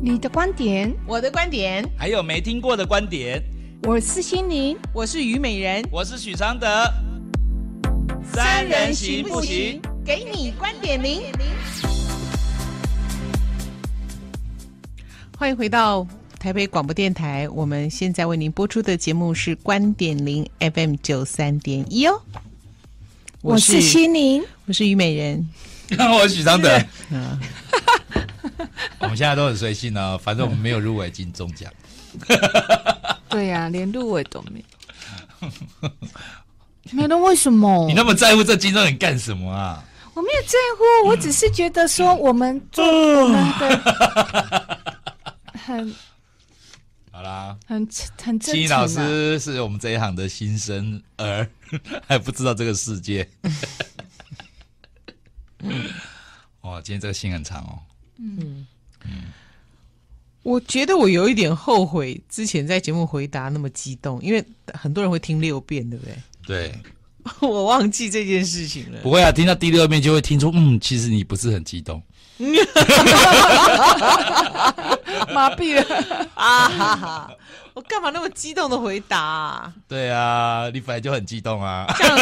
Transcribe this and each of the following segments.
你的观点，我的观点，还有没听过的观点。我是心灵，我是虞美人，我是许常德。三人行不行？给你观点零。欢迎回到台北广播电台，我们现在为您播出的节目是《观点零》FM 九三点一哦。我是心灵，我是虞美人，我是许常德。嗯，我们现在都很随性呢，反正我们没有入围金钟奖。对呀、啊，连入围都没有。没那为什么？你那么在乎这金钟奖干什么啊？我没有在乎，我只是觉得说我们做我们的很好啦，很很真诚。心灵老师是我们这一行的新生儿，还不知道这个世界。哇，今天这个信很长哦。嗯嗯。我觉得我有一点后悔之前在节目回答那么激动，因为很多人会听六遍，对不对？对，我忘记这件事情了。不会啊，听到第六遍就会听出，嗯，其实你不是很激动。麻痹了 啊！哈哈，我干嘛那么激动的回答啊？对啊，你本来就很激动啊。这样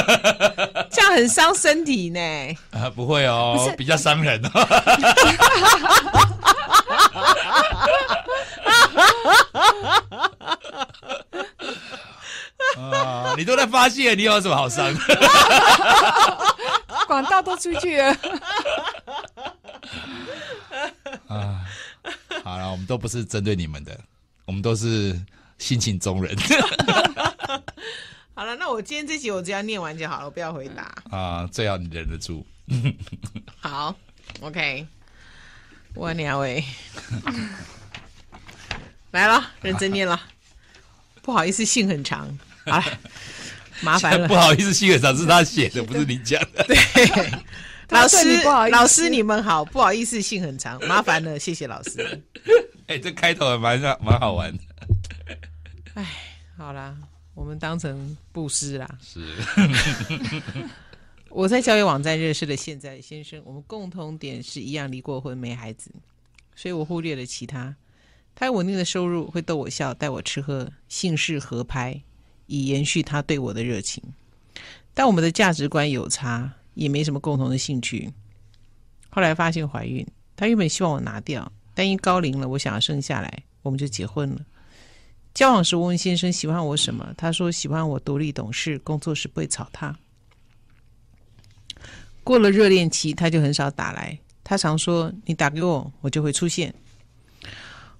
这样很伤身体呢。啊，不会哦，比较伤人哦。啊！你都在发泄，你有什么好伤？广告都出去了。啊，好了，我们都不是针对你们的，我们都是性情中人。好了，那我今天这集我只要念完就好了，我不要回答。啊，最好你忍得住。好，OK。我两位 来了，认真念了。不好意思，信很长。好了，麻烦了。不好意思，信很长是他写的，不是你讲的。对，老师，老师你们好，不好意思，信很长，麻烦了，谢谢老师。哎、欸，这开头还蛮蛮好玩的。哎，好啦，我们当成布施啦。是。我在交友网站认识了现在的先生，我们共同点是一样离过婚没孩子，所以我忽略了其他。他有稳定的收入，会逗我笑，带我吃喝，姓氏合拍，以延续他对我的热情。但我们的价值观有差，也没什么共同的兴趣。后来发现怀孕，他原本希望我拿掉，但因高龄了，我想要生下来，我们就结婚了。交往时我问先生喜欢我什么，他说喜欢我独立懂事，工作时不会吵他。过了热恋期，他就很少打来。他常说：“你打给我，我就会出现。”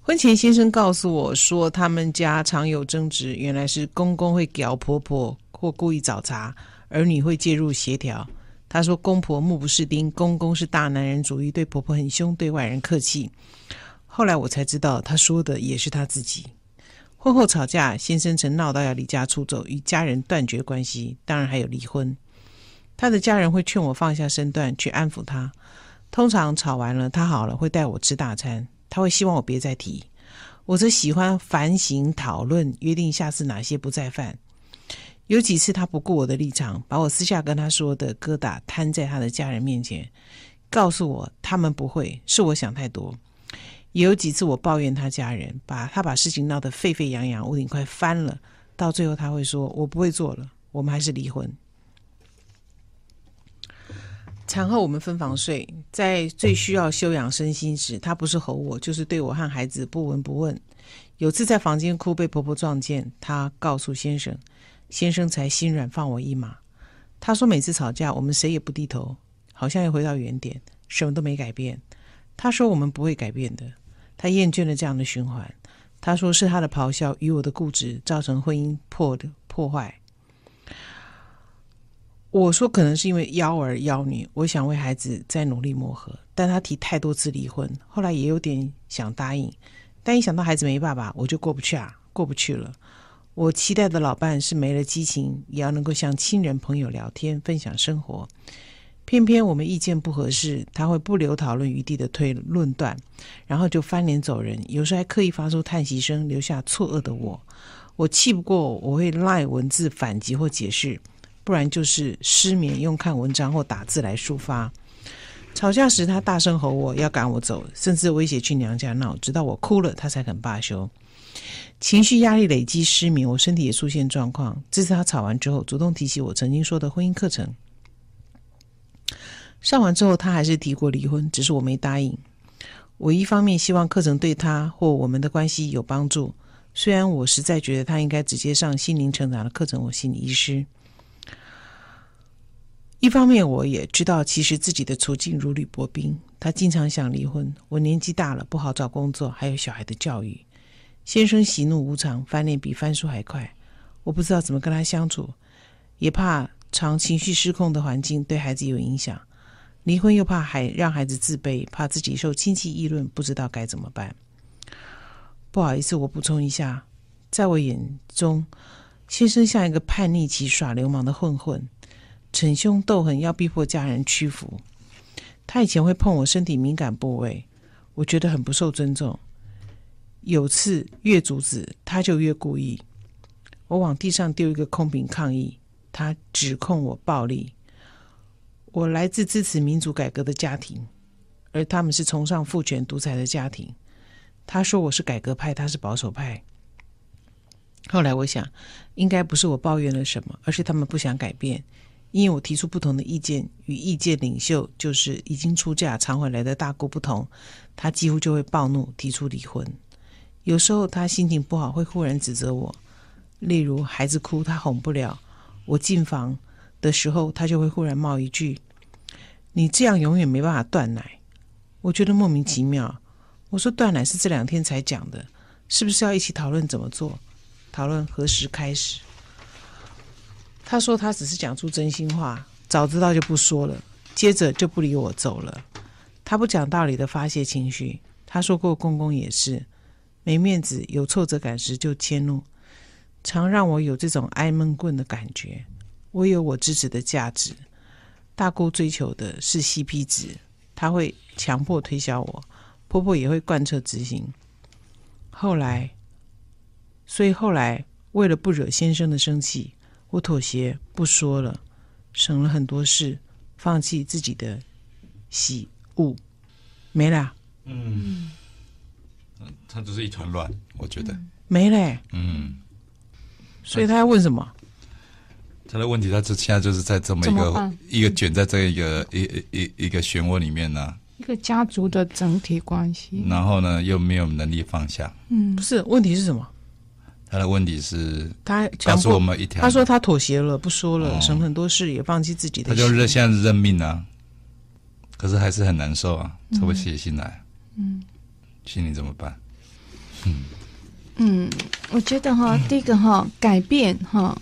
婚前先生告诉我说，他们家常有争执，原来是公公会屌婆婆或故意找茬，儿女会介入协调。他说：“公婆目不识丁，公公是大男人主义，对婆婆很凶，对外人客气。”后来我才知道，他说的也是他自己。婚后吵架，先生曾闹到要离家出走，与家人断绝关系，当然还有离婚。他的家人会劝我放下身段去安抚他。通常吵完了，他好了会带我吃大餐。他会希望我别再提。我则喜欢反省讨论，约定下次哪些不再犯。有几次他不顾我的立场，把我私下跟他说的疙瘩摊在他的家人面前，告诉我他们不会，是我想太多。也有几次我抱怨他家人，把他把事情闹得沸沸扬扬，屋顶快翻了。到最后他会说：“我不会做了，我们还是离婚。”产后我们分房睡，在最需要休养身心时，他不是吼我，就是对我和孩子不闻不问。有次在房间哭，被婆婆撞见，他告诉先生，先生才心软放我一马。他说每次吵架，我们谁也不低头，好像又回到原点，什么都没改变。他说我们不会改变的，他厌倦了这样的循环。他说是他的咆哮与我的固执造成婚姻破的破坏。我说可能是因为幺儿幺女，我想为孩子再努力磨合，但他提太多次离婚，后来也有点想答应，但一想到孩子没爸爸，我就过不去啊，过不去了。我期待的老伴是没了激情，也要能够像亲人朋友聊天，分享生活。偏偏我们意见不合适，他会不留讨论余地的推论断，然后就翻脸走人，有时还刻意发出叹息声，留下错愕的我。我气不过，我会赖文字反击或解释。不然就是失眠，用看文章或打字来抒发。吵架时，他大声吼我要赶我走，甚至威胁去娘家闹，直到我哭了，他才肯罢休。情绪压力累积，失眠，我身体也出现状况。这次他吵完之后，主动提起我曾经说的婚姻课程。上完之后，他还是提过离婚，只是我没答应。我一方面希望课程对他或我们的关系有帮助，虽然我实在觉得他应该直接上心灵成长的课程，我心理医师。一方面，我也知道其实自己的处境如履薄冰。他经常想离婚，我年纪大了，不好找工作，还有小孩的教育。先生喜怒无常，翻脸比翻书还快。我不知道怎么跟他相处，也怕常情绪失控的环境对孩子有影响。离婚又怕孩让孩子自卑，怕自己受亲戚议论，不知道该怎么办。不好意思，我补充一下，在我眼中，先生像一个叛逆期耍流氓的混混，逞凶斗狠，要逼迫家人屈服。他以前会碰我身体敏感部位，我觉得很不受尊重。有次越阻止，他就越故意。我往地上丢一个空瓶抗议，他指控我暴力。我来自支持民主改革的家庭，而他们是崇尚父权独裁的家庭。他说我是改革派，他是保守派。后来我想，应该不是我抱怨了什么，而是他们不想改变。因为我提出不同的意见，与意见领袖就是已经出嫁常回来的大姑不同，他几乎就会暴怒，提出离婚。有时候他心情不好，会忽然指责我。例如孩子哭，他哄不了。我进房的时候，他就会忽然冒一句：“你这样永远没办法断奶。”我觉得莫名其妙。我说断奶是这两天才讲的，是不是要一起讨论怎么做？讨论何时开始？他说他只是讲出真心话，早知道就不说了。接着就不理我走了。他不讲道理的发泄情绪。他说过公公也是。没面子、有挫折感时就迁怒，常让我有这种挨闷棍的感觉。我有我自己的价值，大姑追求的是 CP 值，她会强迫推销我，婆婆也会贯彻执行。后来，所以后来为了不惹先生的生气，我妥协不说了，省了很多事，放弃自己的喜恶，没了。嗯。他就是一团乱，我觉得、嗯、没嘞。嗯，所以他要问什么？他的问题，他就现在就是在这么一个一个卷在这一个一一一一个漩涡里面呢、啊。一个家族的整体关系。然后呢，又没有能力放下。嗯，不是，问题是什么？他的问题是，他告诉我们一条，他说他妥协了，不说了，哦、省很多事，也放弃自己的。他就认现在是认命啊，可是还是很难受啊，才会写信来。嗯，心里怎么办？嗯，我觉得哈，第一个哈，改变哈，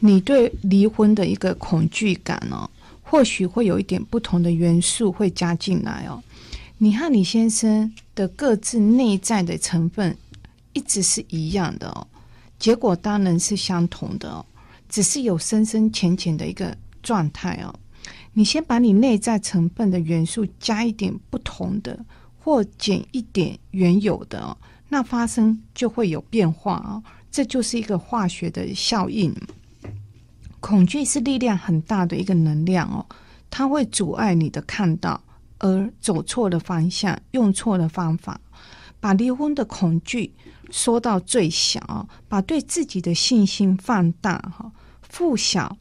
你对离婚的一个恐惧感哦，或许会有一点不同的元素会加进来哦。你和你先生的各自内在的成分一直是一样的哦，结果当然是相同的哦，只是有深深浅浅的一个状态哦。你先把你内在成分的元素加一点不同的，或减一点原有的哦。那发生就会有变化哦，这就是一个化学的效应。恐惧是力量很大的一个能量哦，它会阻碍你的看到，而走错了方向，用错了方法，把离婚的恐惧缩到最小，把对自己的信心放大哈，负小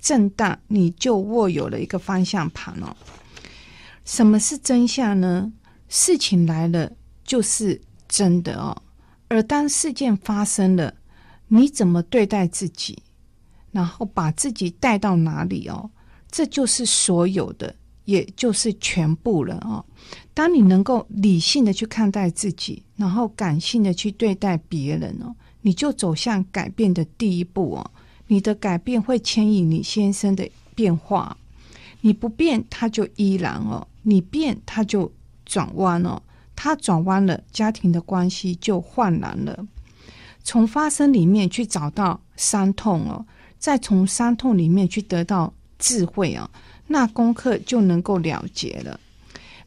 正大，你就握有了一个方向盘哦。什么是真相呢？事情来了就是。真的哦，而当事件发生了，你怎么对待自己，然后把自己带到哪里哦？这就是所有的，也就是全部了哦。当你能够理性的去看待自己，然后感性的去对待别人哦，你就走向改变的第一步哦。你的改变会牵引你先生的变化，你不变他就依然哦，你变他就转弯哦。他转弯了，家庭的关系就焕然了。从发生里面去找到伤痛哦，再从伤痛里面去得到智慧啊，那功课就能够了结了。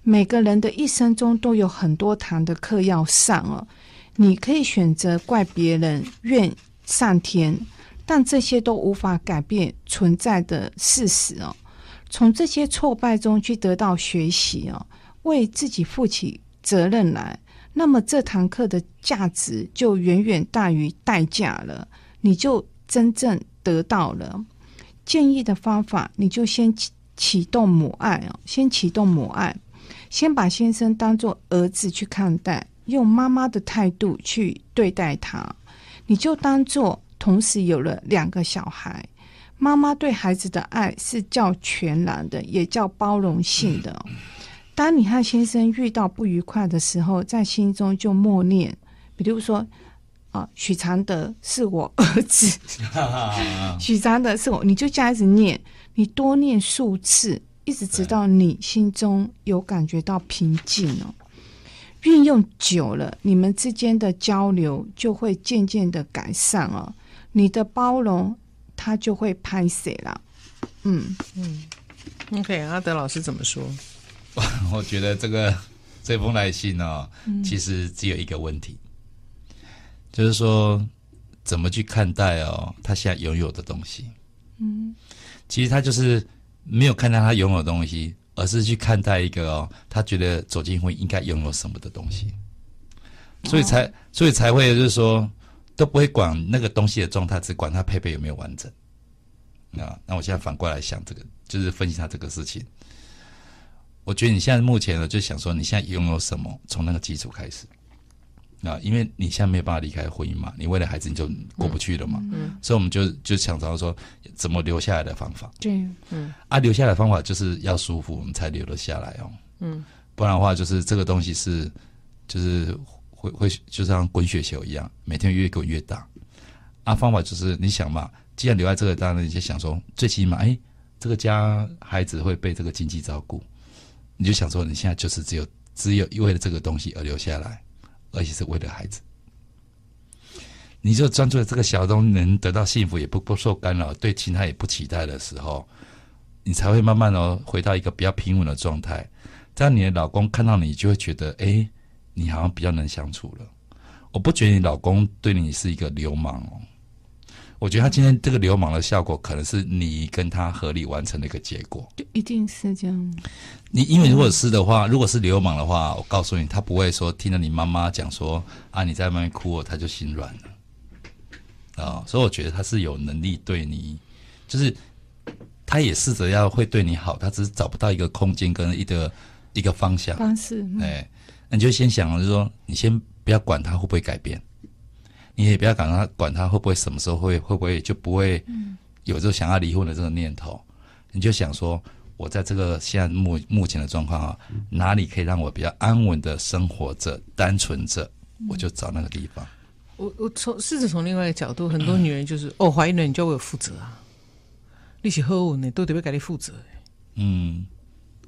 每个人的一生中都有很多堂的课要上哦，你可以选择怪别人、怨上天，但这些都无法改变存在的事实哦。从这些挫败中去得到学习哦，为自己负起责任来，那么这堂课的价值就远远大于代价了，你就真正得到了。建议的方法，你就先启启动母爱哦，先启动母爱，先把先生当做儿子去看待，用妈妈的态度去对待他，你就当做同时有了两个小孩。妈妈对孩子的爱是较全然的，也较包容性的。当你和先生遇到不愉快的时候，在心中就默念，比如说。啊，许常德是我儿子，许常德是我，你就这样子念，你多念数次，一直直到你心中有感觉到平静哦。运用久了，你们之间的交流就会渐渐的改善哦。你的包容，他就会拍谁了。嗯嗯，OK，阿德老师怎么说？我觉得这个这封来信呢、哦，其实只有一个问题。就是说，怎么去看待哦？他现在拥有的东西，嗯，其实他就是没有看待他拥有的东西，而是去看待一个哦，他觉得走进婚姻应该拥有什么的东西，所以才所以才会就是说都不会管那个东西的状态，只管他配备有没有完整。啊，那我现在反过来想这个，就是分析他这个事情。我觉得你现在目前呢，就想说你现在拥有什么，从那个基础开始。啊，因为你现在没有办法离开婚姻嘛，你为了孩子你就过不去了嘛，嗯，所以我们就就想到说怎么留下来的方法，对，嗯，啊，留下来的方法就是要舒服，我们才留得下来哦，嗯，不然的话就是这个东西是就是会会就像滚雪球一样，每天越滚越大，啊，方法就是你想嘛，既然留在这个当然，你就想说最起码哎，这个家孩子会被这个经济照顾，你就想说你现在就是只有只有为了这个东西而留下来。而且是为了孩子，你就专注在这个小东能得到幸福，也不不受干扰，对其他也不期待的时候，你才会慢慢的回到一个比较平稳的状态。这样你的老公看到你就会觉得，哎、你好像比较能相处了。我不觉得你老公对你是一个流氓哦。我觉得他今天这个流氓的效果，可能是你跟他合理完成的一个结果。就一定是这样。你因为如果是的话，如果是流氓的话，我告诉你，他不会说听到你妈妈讲说啊，你在外面哭，他就心软了啊、哦。所以我觉得他是有能力对你，就是他也试着要会对你好，他只是找不到一个空间跟一个一个方向方式。哎，那你就先想，就是说你先不要管他会不会改变。你也不要管他，管他会不会什么时候会会不会就不会有这种想要离婚的这个念头。你就想说，我在这个现在目目前的状况啊，哪里可以让我比较安稳的生活着、单纯着，我就找那个地方。我我从试着从另外一个角度，很多女人就是哦，怀孕了你就要为我负责啊，你是好我呢都得要给你负责。嗯，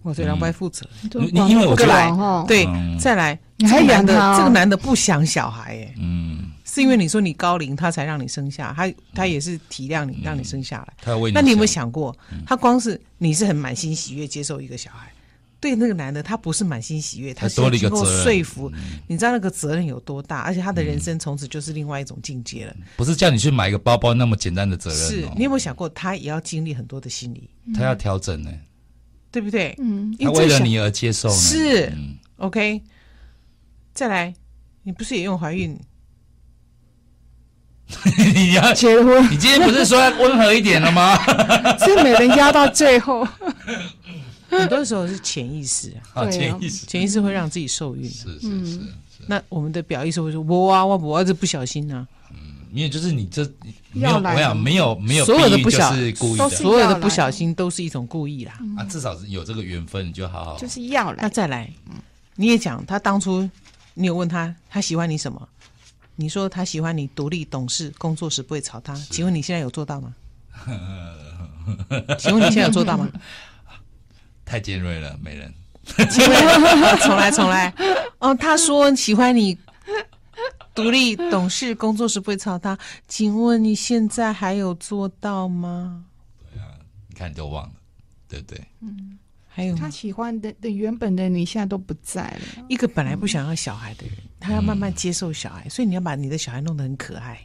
我这两不负责，你因为我过来对，再来，你还养的这个男的不想小孩哎，嗯。是因为你说你高龄，他才让你生下他，他也是体谅你，让你生下来。他为你。那你有没有想过，他光是你是很满心喜悦接受一个小孩，对那个男的他不是满心喜悦，他是经过说服。你知道那个责任有多大？而且他的人生从此就是另外一种境界了。不是叫你去买一个包包那么简单的责任。是你有没有想过，他也要经历很多的心理，他要调整呢，对不对？嗯，他为了你而接受。是，OK。再来，你不是也用怀孕？你要结婚？你今天不是说要温和一点了吗？是没人压到最后。很多时候是潜意识啊，潜意识，潜意识会让自己受孕。是是是。那我们的表意识会说：“我啊，我我儿子不小心啊。”嗯，因为就是你这没有，没有，没有，没有，所有的不小心，所有的不小心都是一种故意啦。啊，至少是有这个缘分，你就好好。就是要来。那再来，你也讲他当初，你有问他，他喜欢你什么？你说他喜欢你独立懂事，工作时不会吵他。请问你现在有做到吗？请问你现在有做到吗？太尖锐了，没人。请问，重来，重来。哦，他说喜欢你独立懂事，工作时不会吵他。请问你现在还有做到吗？对啊，你看你都忘了，对不对？嗯。还有他喜欢的的原本的你现在都不在了。一个本来不想要小孩的人，他要慢慢接受小孩，所以你要把你的小孩弄得很可爱，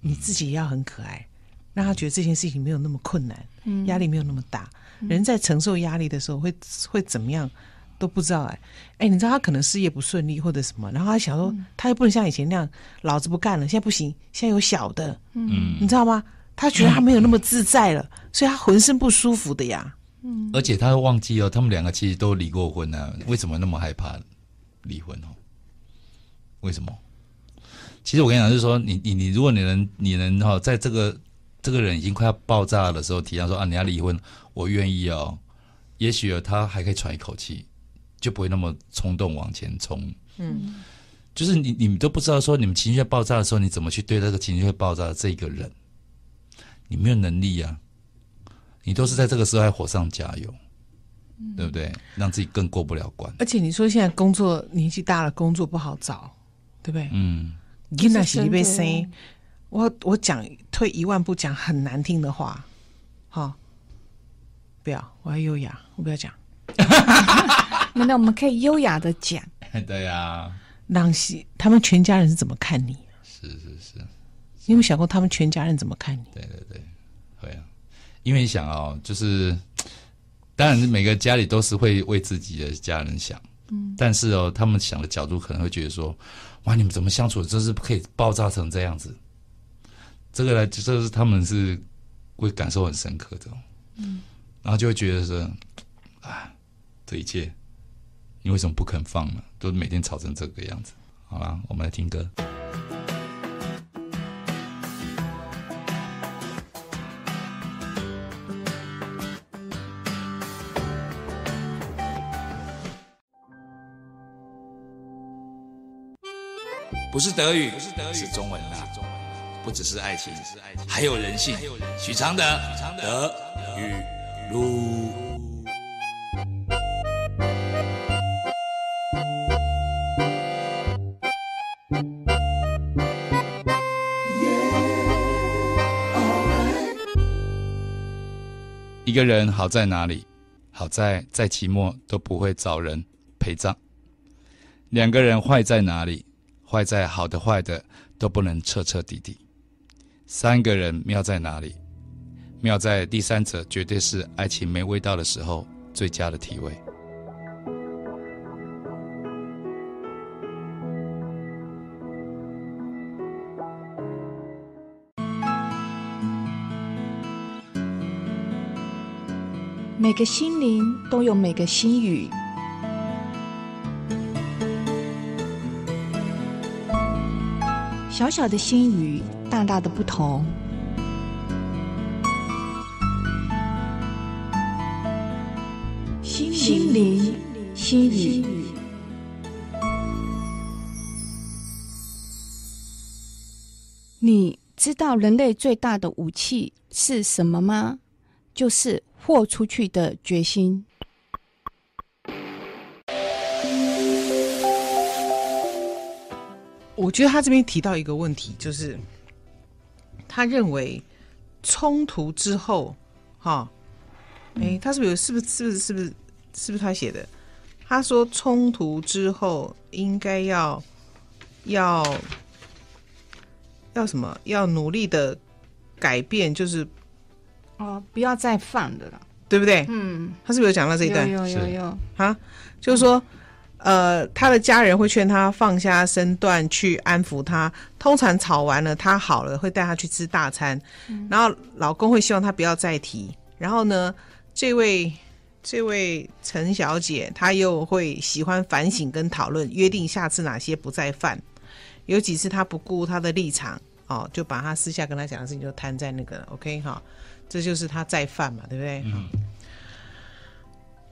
你自己也要很可爱，让他觉得这件事情没有那么困难，压力没有那么大。人在承受压力的时候会会怎么样都不知道哎哎，你知道他可能事业不顺利或者什么，然后他想说他又不能像以前那样，老子不干了，现在不行，现在有小的，嗯，你知道吗？他觉得他没有那么自在了，所以他浑身不舒服的呀。嗯，而且他会忘记哦，他们两个其实都离过婚呢，为什么那么害怕离婚哦？为什么？其实我跟你讲，就是说，你你你，如果你能你能哈，在这个这个人已经快要爆炸的时候，提到说啊，你要离婚，我愿意哦。也许他还可以喘一口气，就不会那么冲动往前冲。嗯，就是你你们都不知道说，你们情绪在爆炸的时候，你怎么去对这个情绪会爆炸的这个人？你没有能力呀、啊，你都是在这个时候还火上加油，嗯、对不对？让自己更过不了关。而且你说现在工作年纪大了，工作不好找，对不对？嗯，你那是一杯生，我我讲退一万步讲很难听的话，好，不要，我要优雅，我不要讲。那我们可以优雅的讲。对呀、啊，让西他们全家人是怎么看你？是是是。你有没有想过他们全家人怎么看你？对对对，会啊，因为你想哦，就是当然每个家里都是会为自己的家人想，嗯，但是哦，他们想的角度可能会觉得说，哇，你们怎么相处，就是可以爆炸成这样子？这个呢，就是他们是会感受很深刻的，嗯，然后就会觉得说，啊，这一切你为什么不肯放呢？都每天吵成这个样子，好啦，我们来听歌。不是德语，是中文啦。不只是爱情，还有人性。许常德，德语路。一个人好在哪里？好在再寂寞都不会找人陪葬。两个人坏在哪里？坏在好的坏的都不能彻彻底底，三个人妙在哪里？妙在第三者绝对是爱情没味道的时候最佳的体味。每个心灵都有每个心语。小小的心与大大的不同。心灵心语，你知道人类最大的武器是什么吗？就是豁出去的决心。我觉得他这边提到一个问题，就是他认为冲突之后，哈，哎，他是不是不是？是不是？是不是？是不是他写的？他说冲突之后应该要要要什么？要努力的改变，就是哦，不要再犯的了，对不对？嗯，他是不是有讲到这一段？有有有有啊，就是说。呃，他的家人会劝他放下身段去安抚他。通常吵完了，他好了，会带他去吃大餐。嗯、然后老公会希望他不要再提。然后呢，这位这位陈小姐，她又会喜欢反省跟讨论，约定下次哪些不再犯。有几次她不顾她的立场，哦，就把他私下跟他讲的事情就摊在那个 OK 哈，这就是他再犯嘛，对不对？嗯。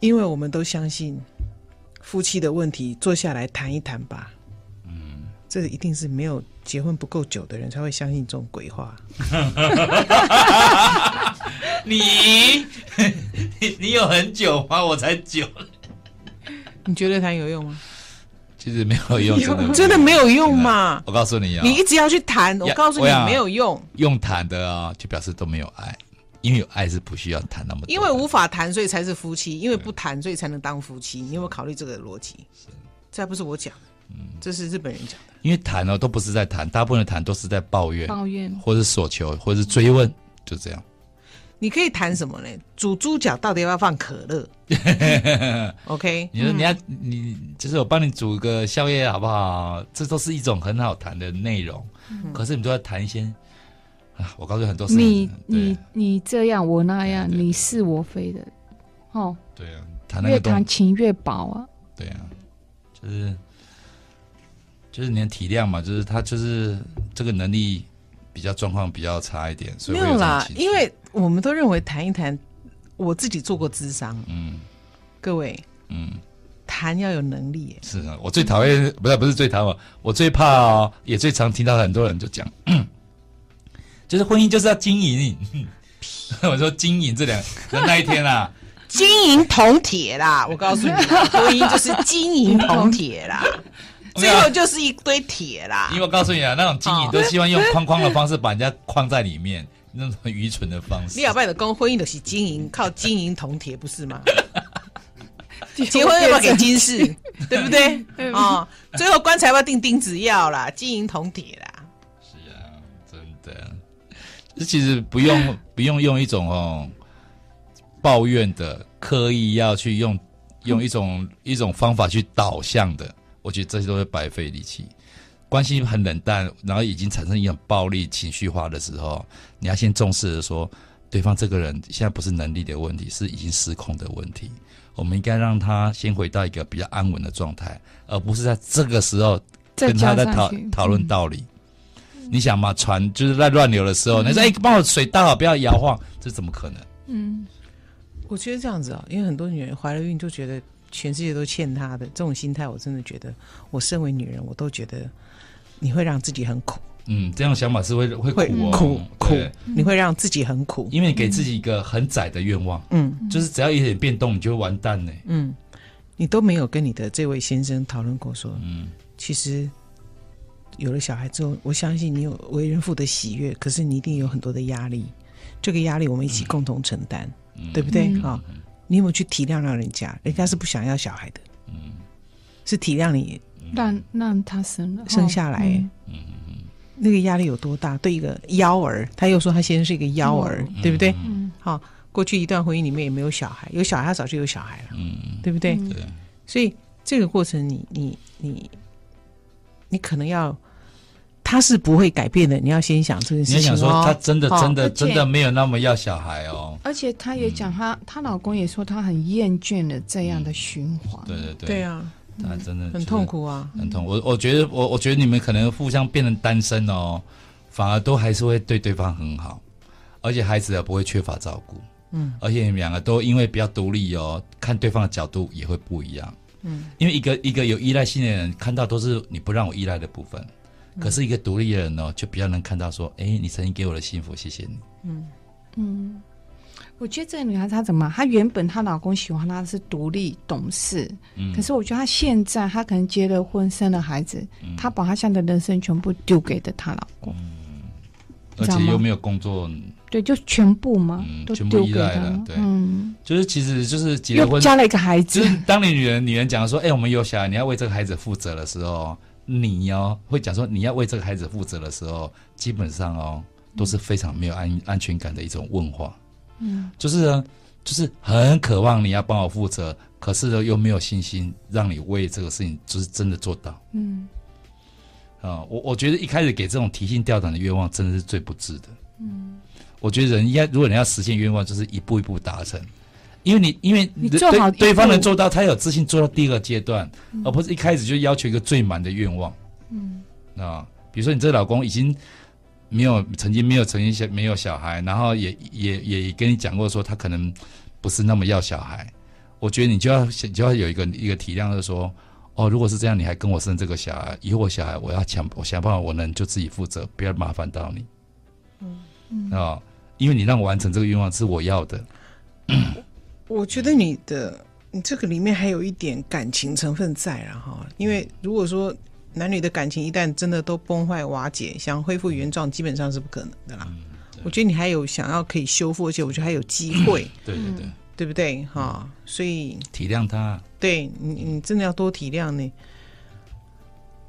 因为我们都相信。夫妻的问题，坐下来谈一谈吧。嗯，这一定是没有结婚不够久的人才会相信这种鬼话。你你 你有很久吗？我才久。你觉得谈有用吗？其实没有用，真的真的没有用嘛。我告诉你啊，你一直要去谈，我告诉你没有用。用谈的啊，就表示都没有爱。因为有爱是不需要谈那么多，因为无法谈，所以才是夫妻；因为不谈，所以才能当夫妻。你有没有考虑这个逻辑？是，这还不是我讲，嗯，这是日本人讲的。因为谈呢，都不是在谈，大部分的谈都是在抱怨、抱怨，或是索求，或是追问，就这样。你可以谈什么呢？煮猪脚到底要不要放可乐？OK，你说你要你就是我帮你煮个宵夜好不好？这都是一种很好谈的内容。嗯、可是你都要谈一些啊，我告诉你很多事。你你你这样我那样，你是我非的哦。对啊，谈那个越谈情越薄啊。对啊，就是就是你的体谅嘛，就是他就是这个能力比较状况比较差一点，所以有没有啦，因为。我们都认为谈一谈，我自己做过智商，嗯，各位，嗯，谈要有能力，是啊，我最讨厌，不是不是最讨厌，我最怕哦，也最常听到很多人就讲，就是婚姻就是要经营，我说经营这两那那一天啊，经营铜铁啦，我告诉你，婚姻就是经营铜铁啦，最后就是一堆铁啦，因为我告诉你啊，那种经营都希望用框框的方式把人家框在里面。那种很愚蠢的方式。你要办的公婚姻都是经营，靠金银铜铁，不是吗？结婚要不要给金饰？对不对？哦，最后棺材要不要钉钉子要啦，金银铜铁啦。这其实不用 不用用一种哦抱怨的，刻意要去用用一种、嗯、一种方法去导向的，我觉得这些都是白费力气。关系很冷淡，然后已经产生一种暴力情绪化的时候，你要先重视的说，对方这个人现在不是能力的问题，是已经失控的问题。我们应该让他先回到一个比较安稳的状态，而不是在这个时候跟他在讨讨论道理。嗯、你想嘛，船就是在乱流的时候，嗯、你说：“哎，帮我水倒好，不要摇晃。”这怎么可能？嗯，我觉得这样子啊，因为很多女人怀了孕就觉得全世界都欠她的这种心态，我真的觉得，我身为女人，我都觉得。你会让自己很苦，嗯，这样想法是会会苦、哦、苦苦，你会让自己很苦，因为你给自己一个很窄的愿望，嗯，就是只要有点变动，你就会完蛋呢，嗯，你都没有跟你的这位先生讨论过说，嗯，其实有了小孩之后，我相信你有为人父的喜悦，可是你一定有很多的压力，这个压力我们一起共同承担，嗯、对不对？啊、嗯哦，你有没有去体谅让人家？人家是不想要小孩的，嗯，是体谅你。让让他生了生下来，嗯嗯，那个压力有多大？对一个幺儿，他又说他先生是一个幺儿，嗯、对不对？嗯，好，过去一段婚姻里面也没有小孩，有小孩他早就有小孩了，嗯，对不对？对，所以这个过程你，你你你你可能要，他是不会改变的。你要先想这个事情，你要想说他真的真的真的没有那么要小孩哦。而且他也讲他，她、嗯、老公也说他很厌倦了这样的循环、嗯。对对对，对啊。那真的很痛苦啊，很痛。我我觉得，我我觉得你们可能互相变成单身哦，反而都还是会对对方很好，而且孩子也不会缺乏照顾。嗯，而且你们两个都因为比较独立哦，看对方的角度也会不一样。嗯，因为一个一个有依赖性的人看到都是你不让我依赖的部分，可是一个独立的人呢，就比较能看到说，哎，你曾经给我的幸福，谢谢你。嗯。嗯。我觉得这个女孩子她怎么？她原本她老公喜欢她是独立懂事，嗯，可是我觉得她现在她可能结了婚生了孩子，嗯，她把她现在的人生全部丢给了她老公，嗯，而且又没有工作，对，就全部嘛，嗯，都全部依赖了，对，嗯，就是其实就是结了婚加了一个孩子，就是当你女人女人讲说，哎，我们有小孩，你要为这个孩子负责的时候，你哦会讲说你要为这个孩子负责的时候，基本上哦都是非常没有安安全感的一种问话。嗯，就是呢，就是很渴望你要帮我负责，可是呢又没有信心让你为这个事情就是真的做到。嗯，啊，我我觉得一开始给这种提心吊胆的愿望，真的是最不智的。嗯，我觉得人应该，如果你要实现愿望，就是一步一步达成，因为你因为你对，对方能做到，他有自信做到第二个阶段，嗯，而不是一开始就要求一个最满的愿望。嗯，啊，比如说你这老公已经。没有曾经没有曾经小没有小孩，然后也也也跟你讲过说他可能不是那么要小孩，我觉得你就要你就要有一个一个体谅，就是说哦，如果是这样，你还跟我生这个小孩，以后我小孩我要想我想办法，我能就自己负责，不要麻烦到你。嗯嗯啊、哦，因为你让我完成这个愿望是我要的。我觉得你的你这个里面还有一点感情成分在了哈，因为如果说。男女的感情一旦真的都崩坏瓦解，想恢复原状基本上是不可能的啦。嗯、我觉得你还有想要可以修复，而且我觉得还有机会。对对对，对不对？哈、嗯，所以体谅他。对你，你真的要多体谅呢。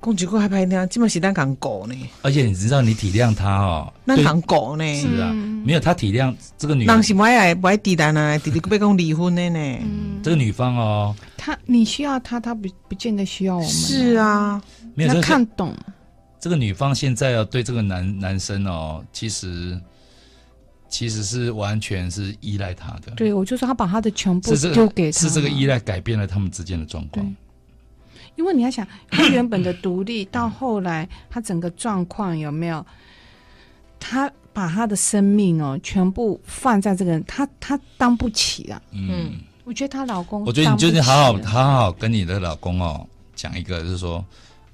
公鸡哥还拍呢，基本是单扛狗呢。而且你知道，你体谅他哦，单扛狗呢。是啊，没有他体谅这个女，人是不爱不爱低单啊，弟弟被公离婚的呢。这个女方哦，他你需要他，他不不见得需要我们。是啊，没有他看懂。这个女方现在要对这个男男生哦，其实。其实是完全是依赖他的，对，我就说他把他的全部丢给他，是这个依赖改变了他们之间的状况。因为你要想，他原本的独立到后来，他整个状况有没有？他把他的生命哦，全部放在这个人，他他当不起啊。嗯，我觉得她老公，我觉得你就是好好好好跟你的老公哦讲一个，就是说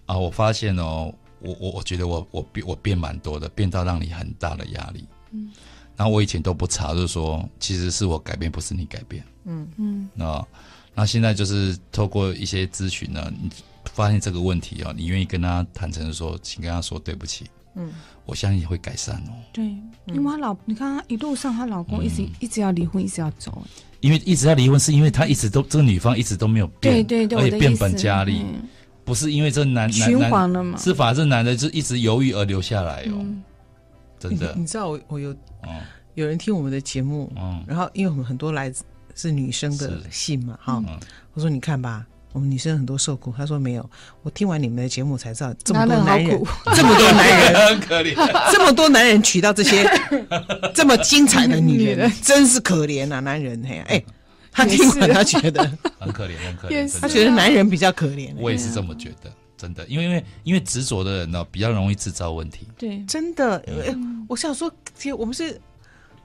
啊，我发现哦，我我我觉得我我变我变蛮多的，变到让你很大的压力。嗯。然后我以前都不查，就是说，其实是我改变，不是你改变。嗯嗯。那那现在就是透过一些咨询呢，你发现这个问题哦，你愿意跟他坦诚的说，请跟他说对不起。嗯。我相信会改善哦。对，因为她老，你看她一路上，她老公一直、嗯、一直要离婚，一直要走。因为一直要离婚，是因为她一直都这个女方一直都没有变，对对对，而且变本加厉，嗯、不是因为这男循环了嘛？是反而这男的就一直犹豫而留下来哦。嗯真的，你知道我我有，有人听我们的节目，然后因为我们很多来自是女生的信嘛，哈，我说你看吧，我们女生很多受苦，他说没有，我听完你们的节目才知道这么多男人，这么多男人 很可怜，这么多男人娶到这些 这么精彩的女人，真是可怜啊，男人嘿，哎，他听完他觉得很可怜，很可怜，他觉得男人比较可怜，我也是这么觉得。真的，因为因为因为执着的人呢，比较容易制造问题。对，真的。嗯、我想说，其实我们是，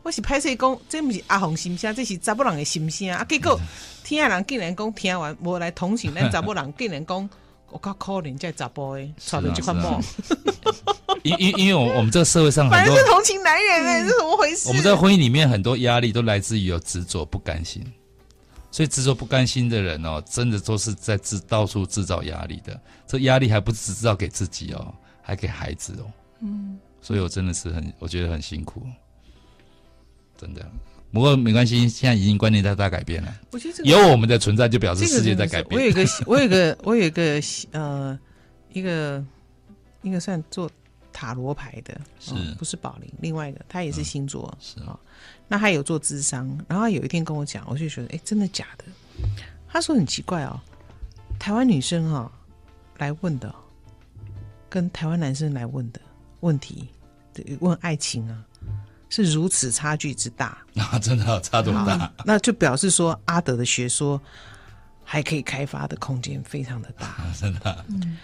我是拍摄讲，这不是阿红心声，这是查某人的心声啊。结果听的人竟然讲听完，无来同情咱查某人，竟然讲我靠可怜这查甫的，吵得这块梦。因因因为我我们这个社会上反正是同情男人哎，这、嗯、怎么回事？我们在婚姻里面很多压力都来自于有执着不甘心。所以执着不甘心的人哦，真的都是在制到处制造压力的。这压力还不只制造给自己哦，还给孩子哦。嗯，所以我真的是很，我觉得很辛苦，真的。不过没关系，现在已经观念大大改变了。我觉得有我们的存在，就表示世界在改变。我有一个，我有一个，我有一个呃，一个一个算做塔罗牌的，是不是宝林？另外一个，他也是星座，是啊。那他有做智商，然后他有一天跟我讲，我就觉得，哎，真的假的？他说很奇怪哦，台湾女生哈、哦、来问的，跟台湾男生来问的问题，问爱情啊，是如此差距之大 啊！真的差这么大？那就表示说阿德的学说还可以开发的空间非常的大，啊、真的。嗯、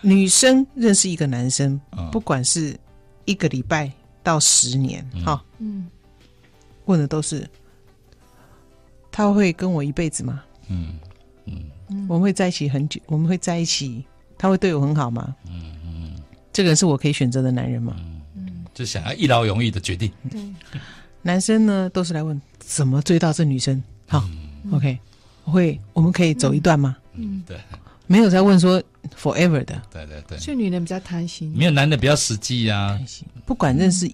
女生认识一个男生，嗯、不管是一个礼拜到十年，哈，嗯。问的都是他会跟我一辈子吗？嗯嗯，我们会在一起很久，我们会在一起，他会对我很好吗？嗯嗯，这个人是我可以选择的男人吗？嗯，就想要一劳永逸的决定。对，男生呢都是来问怎么追到这女生。好，OK，我会，我们可以走一段吗？嗯，对，没有在问说 forever 的。对对对，所以女人比较贪心，没有男的比较实际呀。不管认识。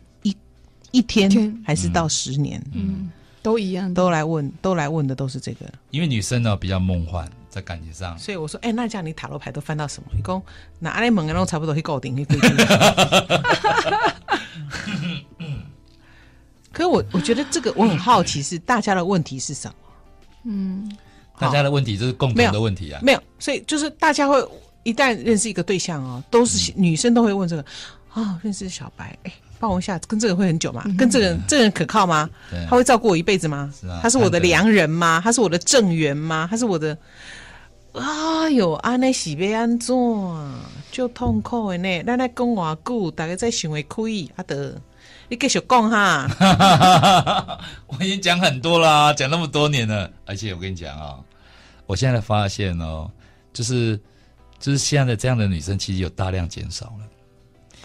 一天还是到十年，嗯，都一样，都来问，都来问的都是这个。因为女生呢比较梦幻，在感情上，所以我说，哎，那这样你塔罗牌都翻到什么？一共那阿雷蒙然后差不多可以搞定，可以。可是我我觉得这个我很好奇，是大家的问题是什么？嗯，大家的问题就是共同的问题啊，没有，所以就是大家会一旦认识一个对象哦，都是女生都会问这个啊，认识小白，哎。帮我一下，跟这个人会很久吗？跟这个人，这个人可靠吗？他会照顾我一辈子吗？他是我的良人吗？他是我的正缘吗？他是我的……哎哟，安内是要安怎？就痛苦的呢。咱来讲偌久，大家在想会开阿德，你继续讲哈。我已经讲很多啦，讲那么多年了，而且我跟你讲啊、哦，我现在发现哦，就是就是现在的这样的女生，其实有大量减少了。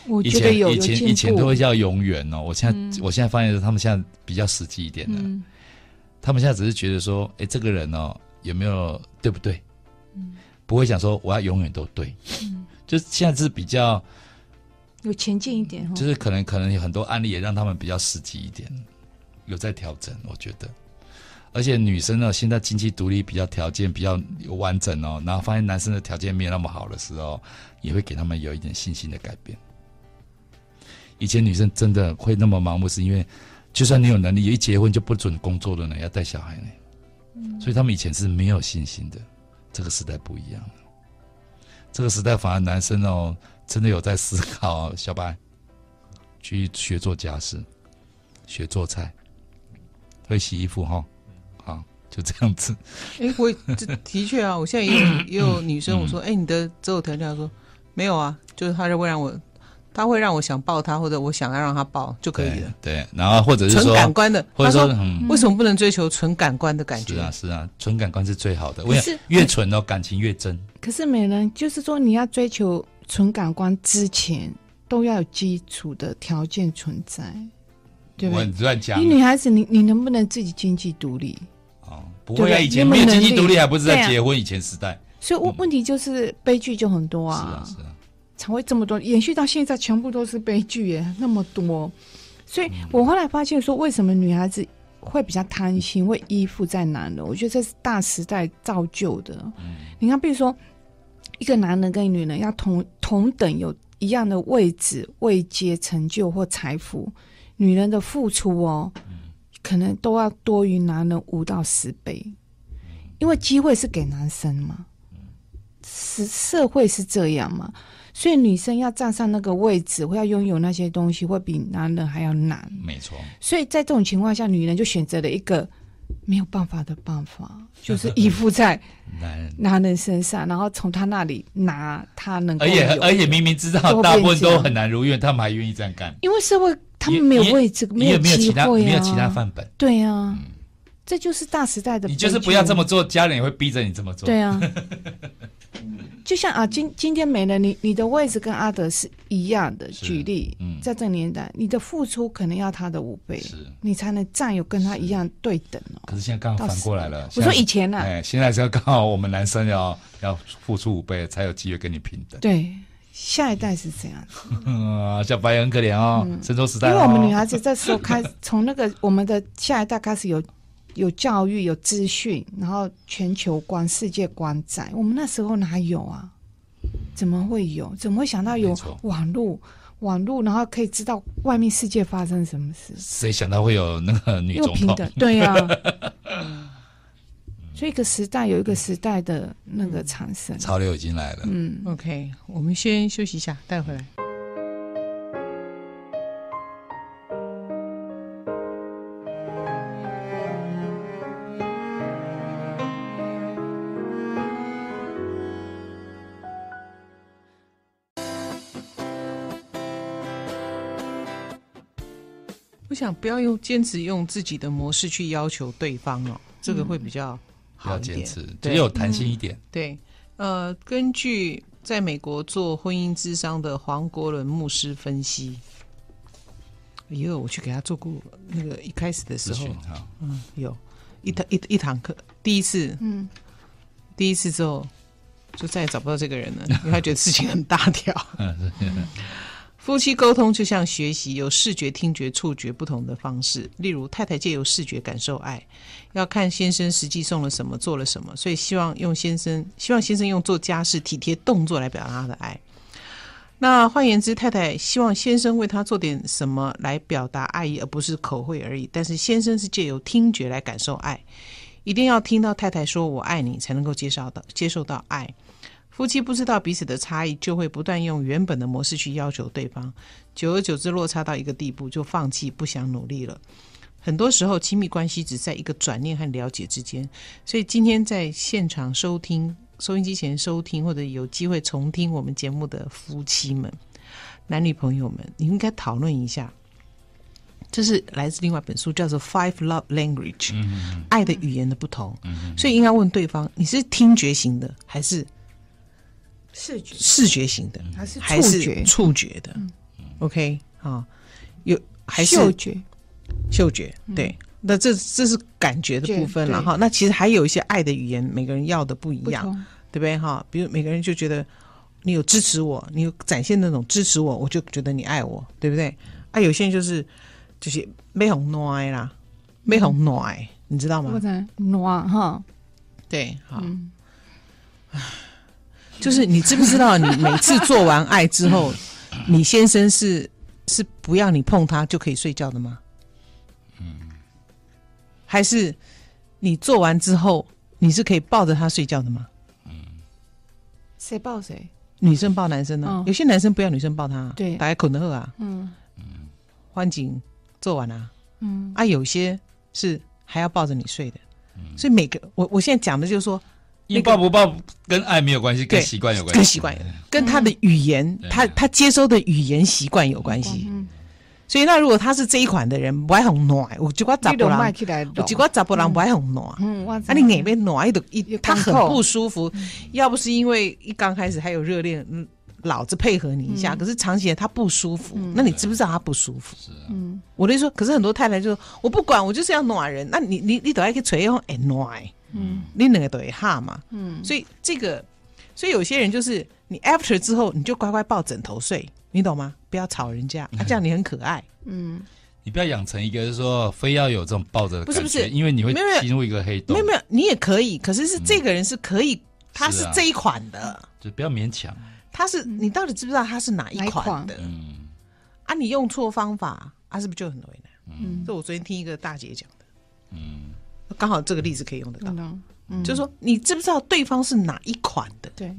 我觉得有以前以前以前都会叫永远哦，我现在、嗯、我现在发现他们现在比较实际一点的，嗯、他们现在只是觉得说，哎，这个人哦有没有对不对？嗯、不会想说我要永远都对，嗯、就是现在是比较有前进一点，就是可能可能有很多案例也让他们比较实际一点，有在调整，我觉得。而且女生呢，现在经济独立比较条件比较有完整哦，然后发现男生的条件没有那么好的时候，也会给他们有一点信心的改变。以前女生真的会那么盲目，是因为就算你有能力，一结婚就不准工作的呢，要带小孩呢，嗯，所以他们以前是没有信心的。这个时代不一样了，这个时代反而男生哦，真的有在思考哦，小白去学做家事，学做菜，会洗衣服哈。哦就这样子，哎、欸，我这的确啊，我现在也有也有女生，我说，哎、欸，你的择偶条件，她说没有啊，就是他就会让我，他会让我想抱他，或者我想要让他抱就可以了。对，对，然后或者是说纯感官的，或者说，嗯，为什么不能追求纯感官的感觉？是啊，是啊，纯感官是最好的，是越纯哦，感情越真。可是美人就是说，你要追求纯感官之前，都要有基础的条件存在，对不对？我乱讲，你女孩子，你你能不能自己经济独立？哦不会啊，以前没有经济独立，还不是在结婚以前时代。所以问问题就是悲剧就很多啊，是啊，是啊，才会这么多延续到现在，全部都是悲剧耶，那么多。所以我后来发现说，为什么女孩子会比较贪心，会依附在男人？我觉得这是大时代造就的。你看，比如说一个男人跟女人要同同等有一样的位置、位阶、成就或财富，女人的付出哦。可能都要多于男人五到十倍，因为机会是给男生嘛，是社会是这样嘛，所以女生要站上那个位置，或要拥有那些东西，会比男人还要难。没错。所以在这种情况下，女人就选择了一个没有办法的办法，就是 依附在男人身上，然后从他那里拿他能够。而且而且明明知道大部分都很难如愿，他们还愿意这样干，因为社会。他们没有位置，没有机会啊！没有其他范本，对呀、啊嗯，这就是大时代的。你就是不要这么做，家人也会逼着你这么做。对啊，就像啊，今今天没了你，你的位置跟阿德是一样的。举例，嗯，在这个年代，你的付出可能要他的五倍，是，你才能占有跟他一样对等哦。可是现在刚好反过来了。我说以前呢、啊，哎，现在是要刚好我们男生要要付出五倍，才有机会跟你平等。对。下一代是这样子，嗯，小白也很可怜哦，神、嗯、州时代、哦。因为我们女孩子这时候开，从那个我们的下一代开始有有教育、有资讯，然后全球观、世界观在。我们那时候哪有啊？怎么会有？怎么会想到有网络？网络，然后可以知道外面世界发生什么事？谁想到会有那个女总统？对呀、啊。所以一个时代有一个时代的那个产生，潮流已经来了。嗯，OK，我们先休息一下，带回来。我想不要用坚持用自己的模式去要求对方哦，这个会比较。比较坚持，只有弹性一点。对，呃，根据在美国做婚姻智商的黄国伦牧师分析，也有我去给他做过那个一开始的时候，嗯，有一堂一一堂课，第一次，嗯，第一次之后就再也找不到这个人了，因为他觉得事情很大条。夫妻沟通就像学习，有视觉、听觉、触觉不同的方式。例如，太太借由视觉感受爱，要看先生实际送了什么、做了什么，所以希望用先生，希望先生用做家事、体贴动作来表达他的爱。那换言之，太太希望先生为她做点什么来表达爱意，而不是口惠而已。但是先生是借由听觉来感受爱，一定要听到太太说“我爱你”，才能够接受到接受到爱。夫妻不知道彼此的差异，就会不断用原本的模式去要求对方，久而久之落差到一个地步，就放弃不想努力了。很多时候，亲密关系只在一个转念和了解之间。所以今天在现场收听、收音机前收听，或者有机会重听我们节目的夫妻们、男女朋友们，你应该讨论一下。这是来自另外一本书，叫做《Five Love Language》，爱的语言的不同。所以应该问对方：你是听觉型的，还是？视觉视觉型的，还是还是触觉的、嗯、？OK 啊，有还是嗅觉？嗅觉对，嗯、那这这是感觉的部分了哈。那其实还有一些爱的语言，每个人要的不一样，对不对哈？比如每个人就觉得你有支持我，你有展现那种支持我，我就觉得你爱我，对不对？啊，有些人就是就是没红暖啦，没红暖。你知道吗？暖哈，对，好，嗯就是你知不知道，你每次做完爱之后，你先生是是不要你碰他就可以睡觉的吗？嗯，还是你做完之后你是可以抱着他睡觉的吗？谁抱谁？女生抱男生呢、嗯有些男生不要女生抱他，对。大家捆得喝啊，嗯。嗯欢景做完啊，嗯，啊，有些是还要抱着你睡的，所以每个我我现在讲的就是说，因为抱不抱跟爱没有关系，跟习惯有关系，跟习惯有跟他的语言，他他接收的语言习惯有关系。嗯，所以那如果他是这一款的人，不爱很暖，我就我查你都甫人，卖起来，我就我查甫人不爱很暖。嗯，我啊，你眼边暖一的，一他很不舒服。要不是因为一刚开始还有热恋，嗯，老子配合你一下，可是长期的他不舒服，那你知不知道他不舒服？嗯，我的意思说，可是很多太太就说我不管，我就是要暖人。那你你你都要去吹用哎暖，嗯，你两个都会哈嘛，嗯，所以这个，所以有些人就是你 after 之后，你就乖乖抱枕头睡，你懂吗？不要吵人家，啊，这样你很可爱。嗯。你不要养成一个，就是说非要有这种抱着的感觉，不是不是。因为你会没有没有。进入一个黑洞，没有没有，你也可以，可是是这个人是可以，他是这一款的，就不要勉强。他是你到底知不知道他是哪一款款？的？嗯，啊，你用错方法，啊，是不是就很为难？嗯。这我昨天听一个大姐讲的，嗯，刚好这个例子可以用得到，嗯，就是说你知不知道对方是哪一款的？对，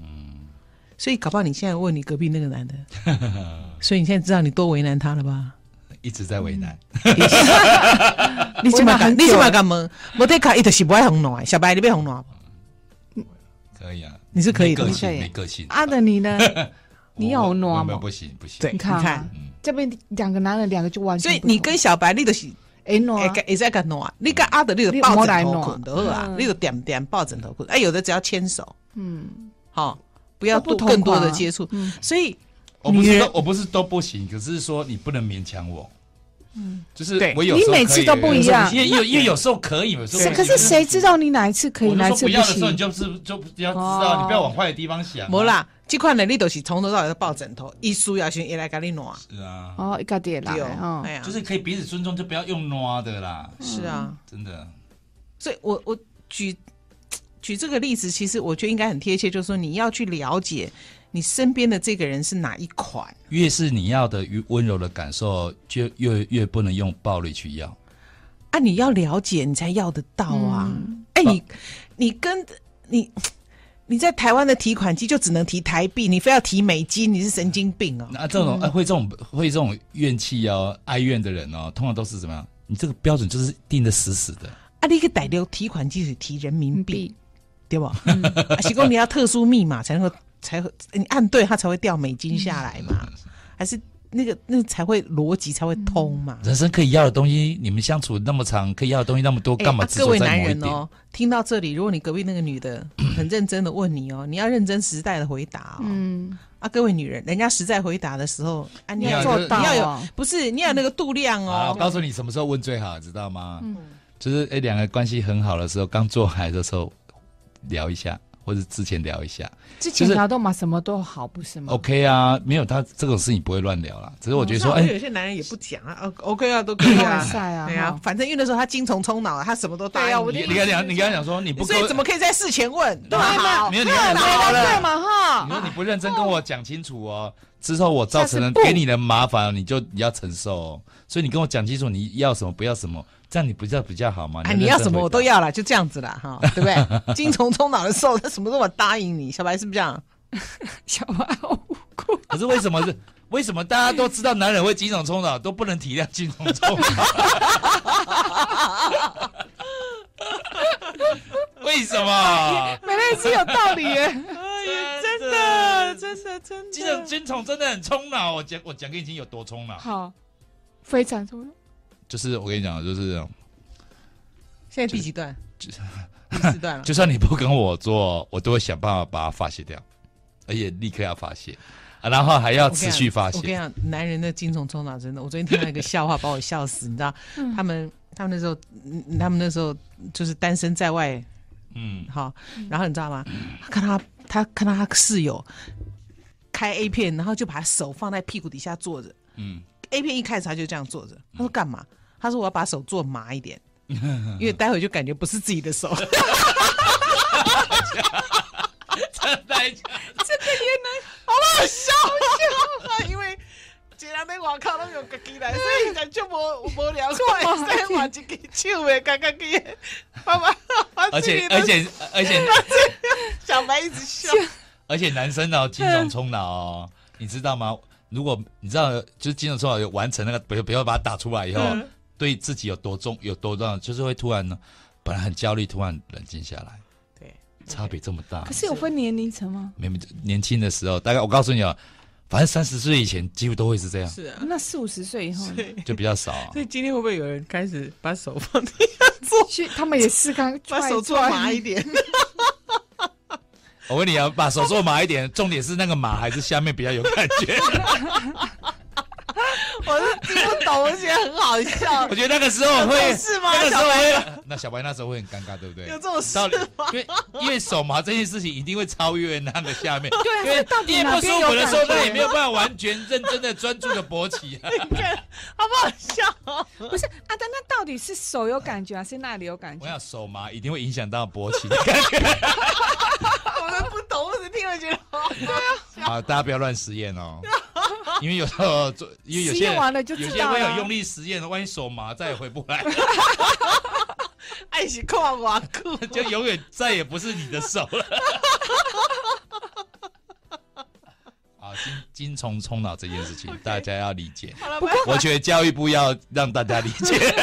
所以搞不好你现在问你隔壁那个男的，所以你现在知道你多为难他了吧？一直在为难。你起码你起码敢问，我得卡一就是不爱红暖，小白你被红暖，可以啊，你是可以的没个性，可以没个性。阿的你呢？你有我暖吗不行不行。对，你你看这边两个男人，两个就完全所以。你跟小白你就是。哎暖会会使甲暖，你跟阿德你就抱枕头困就好啊，嗯你就点点抱枕头困。哎，有的只要牵手，嗯，好，不要多更多的接触。嗯所以我不是我不是都不行，可是说你不能勉强我。嗯，就是我有你每次都不一样因为因为因为有时候可以，有时候可是谁知道你哪一次可以，哪一次说不要的时候，你就是就不要知哦道，你不要往坏的地方想。没，啦，这款的你都是从头到尾都抱枕头，一输要先也来给你暖。是啊，哦，一个点来对哦哎，呀，就是可以彼此尊重，就不要用暖的啦，是啊。真的。所以我我举举这个例子，其实我觉得应该很贴切，就是说你要去了解你身边的这个人是哪一款。越是你要的越温柔的感受，就越越不能用暴力去要。啊，你要了解，你才要得到啊！哎、你你跟你你在台湾的提款机就只能提台币，你非要提美金，你是神经病哦！那这种、呃、会这种会这种怨气哦、哀怨的人哦，通常都是怎么样？你这个标准就是定的死死的。啊，你个逮留提款机是提人民币，币对吧？啊，是讲你要特殊密码才能够才会你按对，它才会掉美金下来嘛？还是那个那个才会逻辑才会通嘛？人生可以要的东西，你们相处那么长，可以要的东西那么多，哎干嘛执着啊各位男在某一点？人哦，听到这里，如果你隔壁那个女的很认真的问你哦，你要认真实在的回答哦。嗯，啊，各位女人，人家实在回答的时候，啊，你你要要做到你要有哦不是你要有那个度量啊，我哦。告诉你什么时候问最好，知道吗？就是哎，两个关系很好的时候，刚做爱的时候聊一下，或者之前聊一下之前聊都嘛什么都好，不是吗？，OK 啊，没有他这种事情不会乱聊啦。只是我觉得说，哎、那有些男人也不讲啊 哦，OK 啊，都可以啊，对啊，反正因为那时候他精虫充脑了，他什么都答对啊我应你。你你跟他讲，你跟他讲说你不所以怎么可以在事前问？对好没有你对嘛你哈，说你不认真跟我讲清楚哦，之后我造成了给你的麻烦，你就你要承受哦。所以你跟我讲清楚你要什么不要什么，这样你不叫比较好吗？啊，你要什么我都要。要了，就这样子了，哈，对不对？精虫冲脑的时候，他什么都我答应你。小白是不是这样？小白好无辜，可是为什么是？为什么大家都知道男人会精虫冲脑，都不能体谅精虫冲脑？为什么？美乐是有道理耶。真的，真的，真精虫精虫真的很冲脑，我讲我讲给你听有多冲脑。好，非常重要。就是我跟你讲，就是现在第几段？第四段了。就算你不跟我做，我都会想办法把它发泄掉，而且立刻要发泄，啊、然后还要持续发泄。我跟你讲，男人的精虫冲脑真的，我昨天听到一个笑话，把我笑死。你知道，他们他们那时候，嗯他们那时候就是单身在外，嗯，好，然后你知道吗？他看他他看到他室友开 A 片，然后就把手放在屁股底下坐着。嗯 A 片一开始他就这样坐着，他说干嘛？他说我要把手做麻一点。因为待会就感觉不是自己的手。真的假？这个也能，好好笑，好笑。因为既然在外口都用自己来，所以感觉无无聊快，所以换一个手的刚刚去。爸爸，而且而且而且，小白一直笑。而且男生哦，经常冲脑哦，你知道吗？如果你知道，就是精虫冲脑有完成那个，不要不要把它打出来以后，嗯、对自己有多重有多重要，就是会突然呢，本来很焦虑，突然冷静下来。对，差别这么大。可是有分年龄层吗？没没，年轻的时候，大概我告诉你啊，反正三十岁以前几乎都会是这样。是啊，那四五十岁以后就比较少、啊。所以今天会不会有人开始把手放地下做？他们也试看，把手做麻一点。我问你啊，把手做麻一点，重点是那个麻还是下面比较有感觉？我是听不懂，我觉得很好笑。我觉得那个时候会是吗？那个时候会，那小白那时候会很尴尬，对不对？有这种事吗？因为因为手麻这件事情一定会超越那个下面。对啊，因为到底不舒服的时候，他也没有办法完全认真的专注的勃起啊。你看好不好笑？不是啊，但那到底是手有感觉还是那里有感觉？我想手麻一定会影响到勃起的感觉。我们不懂，我只听了觉得好。对啊。好，大家不要乱实验哦。因为有时候做，因为有些完了就有些会有用力实验，万一手麻再也回不来。爱是跨瓦裤，就永远再也不是你的手了。啊，精精虫冲脑这件事情.大家要理解。我觉得教育部要让大家理解。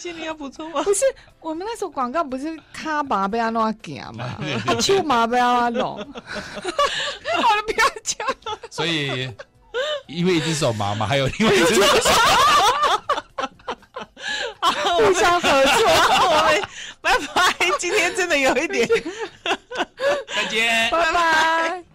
安心，你要补充吗？不是，我们那时候广告不是卡巴被阿诺讲嘛，秋麻被阿弄。好了，不要讲。所以，因为一只手麻嘛，还有另外一只手。互相合作，我们拜拜。今天真的有一点，再见，拜拜。